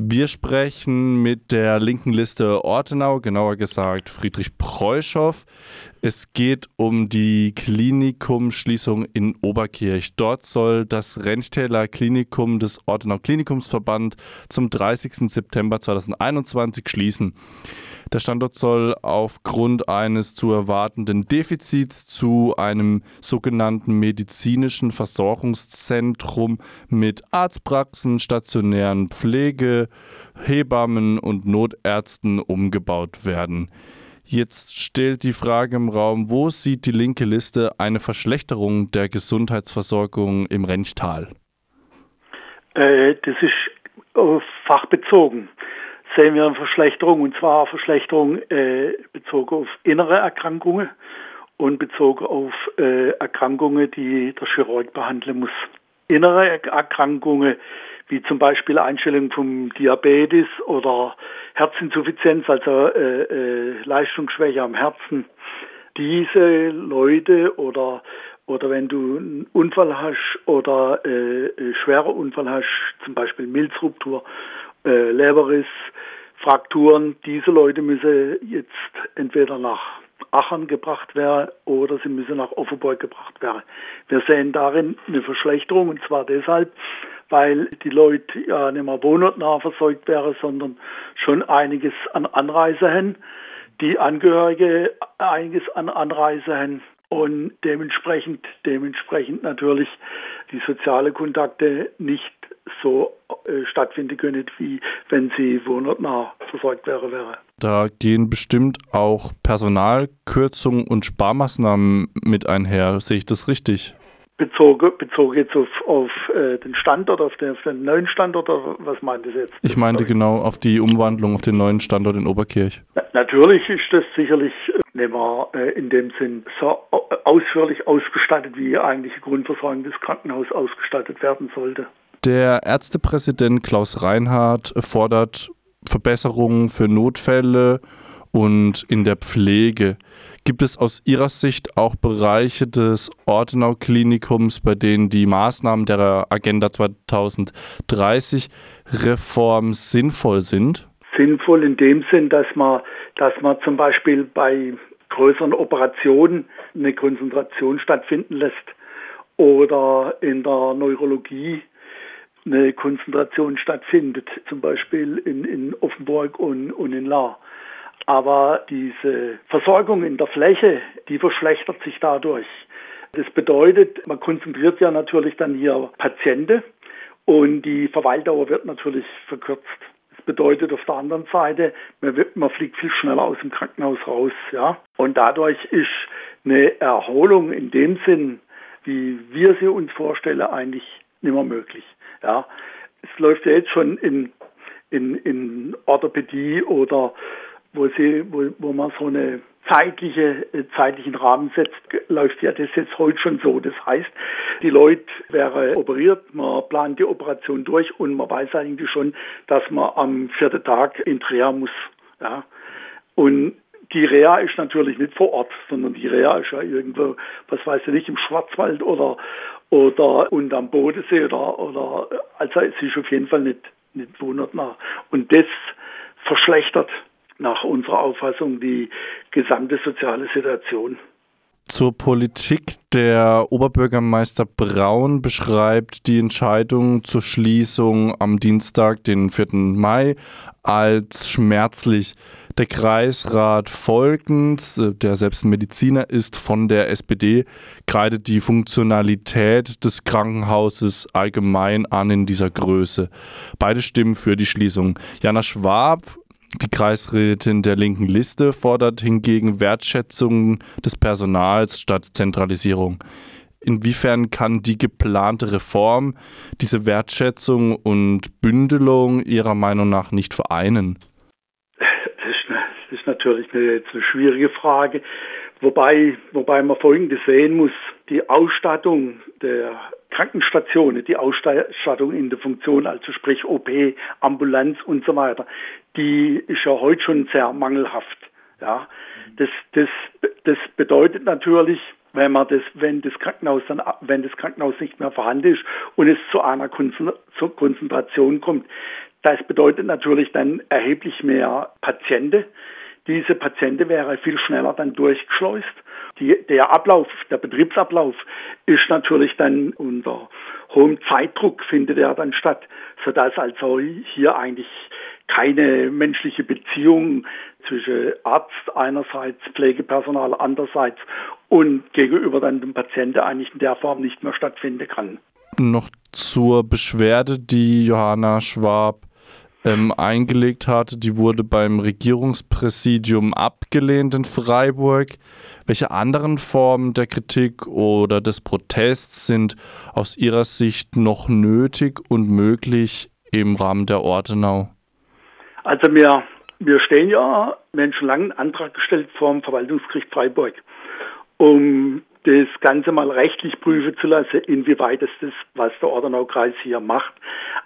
Wir sprechen mit der linken Liste Ortenau, genauer gesagt Friedrich Preuschow. Es geht um die Klinikumschließung in Oberkirch. Dort soll das Renchtäler Klinikum des Ortenau Klinikumsverband zum 30. September 2021 schließen. Der Standort soll aufgrund eines zu erwartenden Defizits zu einem sogenannten medizinischen Versorgungszentrum mit Arztpraxen, stationären Pflege, Hebammen und Notärzten umgebaut werden. Jetzt stellt die Frage im Raum, wo sieht die linke Liste eine Verschlechterung der Gesundheitsversorgung im Renchtal? Äh, das ist fachbezogen sehen wir eine Verschlechterung, und zwar eine Verschlechterung äh, bezogen auf innere Erkrankungen und bezogen auf äh, Erkrankungen, die der Chirurg behandeln muss. Innere Erkrankungen, wie zum Beispiel Einstellung vom Diabetes oder Herzinsuffizienz, also äh, äh, Leistungsschwäche am Herzen, diese Leute oder oder wenn du einen Unfall hast oder äh, schwerer Unfall hast, zum Beispiel Milzruptur äh, Leberriss, Frakturen. Diese Leute müssen jetzt entweder nach Aachen gebracht werden oder sie müssen nach Offenburg gebracht werden. Wir sehen darin eine Verschlechterung und zwar deshalb, weil die Leute ja nicht mehr wohnortnah versorgt wären, sondern schon einiges an Anreise haben, die Angehörige einiges an Anreise haben und dementsprechend, dementsprechend natürlich die soziale Kontakte nicht so äh, stattfinden können, wie wenn sie wohnortnah versorgt wäre, wäre. Da gehen bestimmt auch Personalkürzungen und Sparmaßnahmen mit einher. Sehe ich das richtig? Bezogen, bezogen jetzt auf, auf äh, den Standort, auf den, auf den, neuen Standort, oder was meint ihr jetzt? Ich meinte genau auf die Umwandlung auf den neuen Standort in Oberkirch. Na, natürlich ist das sicherlich äh, nicht mehr äh, in dem Sinn so ausführlich ausgestattet, wie eigentlich die Grundversorgung des Krankenhauses ausgestattet werden sollte. Der Ärztepräsident Klaus Reinhardt fordert Verbesserungen für Notfälle und in der Pflege. Gibt es aus Ihrer Sicht auch Bereiche des Ortenau-Klinikums, bei denen die Maßnahmen der Agenda 2030 Reform sinnvoll sind? Sinnvoll in dem Sinn, dass man, dass man zum Beispiel bei größeren Operationen eine Konzentration stattfinden lässt oder in der Neurologie eine Konzentration stattfindet, zum Beispiel in, in Offenburg und, und in Lahr. Aber diese Versorgung in der Fläche, die verschlechtert sich dadurch. Das bedeutet, man konzentriert ja natürlich dann hier Patienten und die Verweildauer wird natürlich verkürzt. Das bedeutet auf der anderen Seite, man, wird, man fliegt viel schneller aus dem Krankenhaus raus, ja. Und dadurch ist eine Erholung in dem Sinn, wie wir sie uns vorstellen, eigentlich nicht mehr möglich. Ja, es läuft ja jetzt schon in, in, in Orthopädie oder wo sie, wo, wo man so eine zeitliche, äh, zeitlichen Rahmen setzt, läuft ja das jetzt heute schon so. Das heißt, die Leute wäre operiert, man plant die Operation durch und man weiß eigentlich schon, dass man am vierten Tag in Reha muss. Ja. Und die Reha ist natürlich nicht vor Ort, sondern die Reha ist ja irgendwo, was weiß ich nicht, im Schwarzwald oder, oder und am Bodensee oder, oder also es ist auf jeden Fall nicht, nicht wohnortnah. Und das verschlechtert nach unserer Auffassung die gesamte soziale Situation. Zur Politik. Der Oberbürgermeister Braun beschreibt die Entscheidung zur Schließung am Dienstag, den 4. Mai, als schmerzlich. Der Kreisrat Volkens, der selbst Mediziner ist von der SPD, kreidet die Funktionalität des Krankenhauses allgemein an in dieser Größe. Beide stimmen für die Schließung. Jana Schwab, die Kreisrätin der linken Liste, fordert hingegen Wertschätzung des Personals statt Zentralisierung. Inwiefern kann die geplante Reform diese Wertschätzung und Bündelung Ihrer Meinung nach nicht vereinen? Das ist natürlich eine, eine schwierige Frage. Wobei, wobei man Folgendes sehen muss. Die Ausstattung der Krankenstationen, die Ausstattung in der Funktion, also sprich OP, Ambulanz und so weiter, die ist ja heute schon sehr mangelhaft. Ja, das, das, das bedeutet natürlich, wenn man das, wenn das Krankenhaus dann, wenn das Krankenhaus nicht mehr vorhanden ist und es zu einer Konzentration kommt, Das bedeutet natürlich dann erheblich mehr Patienten. Diese Patienten wäre viel schneller dann durchgeschleust. Die, der Ablauf, der Betriebsablauf ist natürlich dann unter hohem Zeitdruck findet er dann statt, sodass also hier eigentlich keine menschliche Beziehung zwischen Arzt einerseits, Pflegepersonal andererseits und gegenüber dann dem Patienten eigentlich in der Form nicht mehr stattfinden kann. Noch zur Beschwerde, die Johanna Schwab ähm, eingelegt hatte. Die wurde beim Regierungspräsidium abgelehnt in Freiburg. Welche anderen Formen der Kritik oder des Protests sind aus Ihrer Sicht noch nötig und möglich im Rahmen der Ortenau? Also wir, wir stehen ja, wir haben schon lange einen Antrag gestellt vor dem Verwaltungsgericht Freiburg, um das Ganze mal rechtlich prüfen zu lassen, inwieweit es das, was der Ordenaukreis hier macht,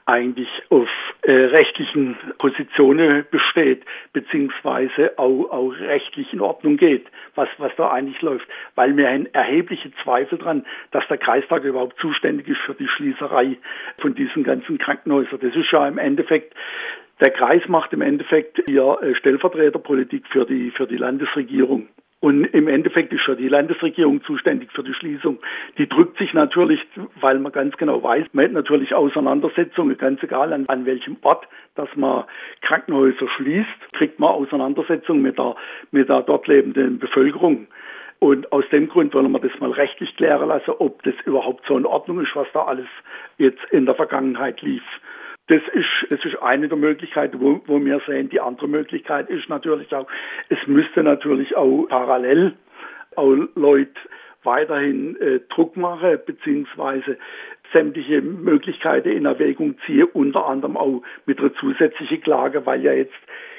eigentlich auf äh, rechtlichen Positionen besteht, beziehungsweise auch, auch rechtlich in Ordnung geht, was, was da eigentlich läuft. Weil wir haben erhebliche Zweifel dran, dass der Kreistag überhaupt zuständig ist für die Schließerei von diesen ganzen Krankenhäusern. Das ist ja im Endeffekt der Kreis macht im Endeffekt hier äh, Stellvertreterpolitik für die, für die Landesregierung. Und im Endeffekt ist ja die Landesregierung zuständig für die Schließung. Die drückt sich natürlich, weil man ganz genau weiß, man hat natürlich Auseinandersetzungen, ganz egal an, an welchem Ort, dass man Krankenhäuser schließt, kriegt man Auseinandersetzungen mit der, mit der dort lebenden Bevölkerung. Und aus dem Grund wollen wir das mal rechtlich klären lassen, ob das überhaupt so in Ordnung ist, was da alles jetzt in der Vergangenheit lief. Das ist, das ist eine der Möglichkeiten, wo, wo wir sehen. Die andere Möglichkeit ist natürlich auch, es müsste natürlich auch parallel auch Leute weiterhin äh, Druck machen, beziehungsweise sämtliche Möglichkeiten in Erwägung ziehen, unter anderem auch mit einer zusätzlichen Klage, weil ja jetzt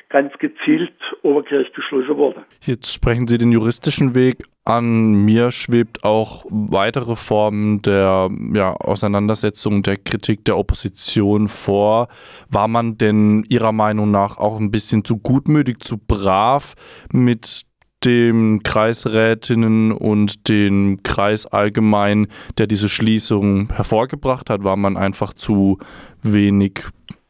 ganz gezielt Oberkirch geschlossen wurde. Jetzt sprechen Sie den juristischen Weg an. Mir schwebt auch weitere Formen der ja, Auseinandersetzung, der Kritik der Opposition vor. War man denn Ihrer Meinung nach auch ein bisschen zu gutmütig, zu brav mit den Kreisrätinnen und den Kreis allgemein, der diese Schließung hervorgebracht hat? War man einfach zu wenig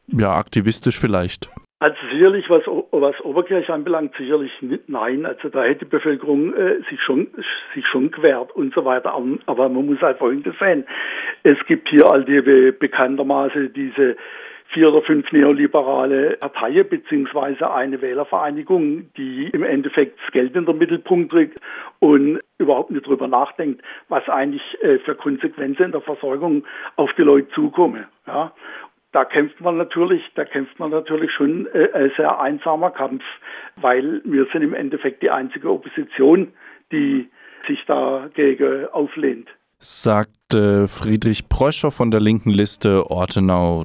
ja, aktivistisch vielleicht? Also sicherlich, was, was Oberkirch anbelangt, sicherlich nicht, nein. Also da hätte die Bevölkerung äh, sich schon sich schon gewehrt und so weiter. Aber man muss halt Folgendes sehen. Es gibt hier all die bekanntermaßen diese vier oder fünf neoliberale Parteien beziehungsweise eine Wählervereinigung, die im Endeffekt das Geld in den Mittelpunkt drückt und überhaupt nicht drüber nachdenkt, was eigentlich äh, für Konsequenzen in der Versorgung auf die Leute zukommen. Ja da kämpft man natürlich, da kämpft man natürlich schon äh, ein sehr einsamer Kampf, weil wir sind im Endeffekt die einzige Opposition, die sich dagegen auflehnt. Sagte Friedrich Pröscher von der linken Liste Ortenau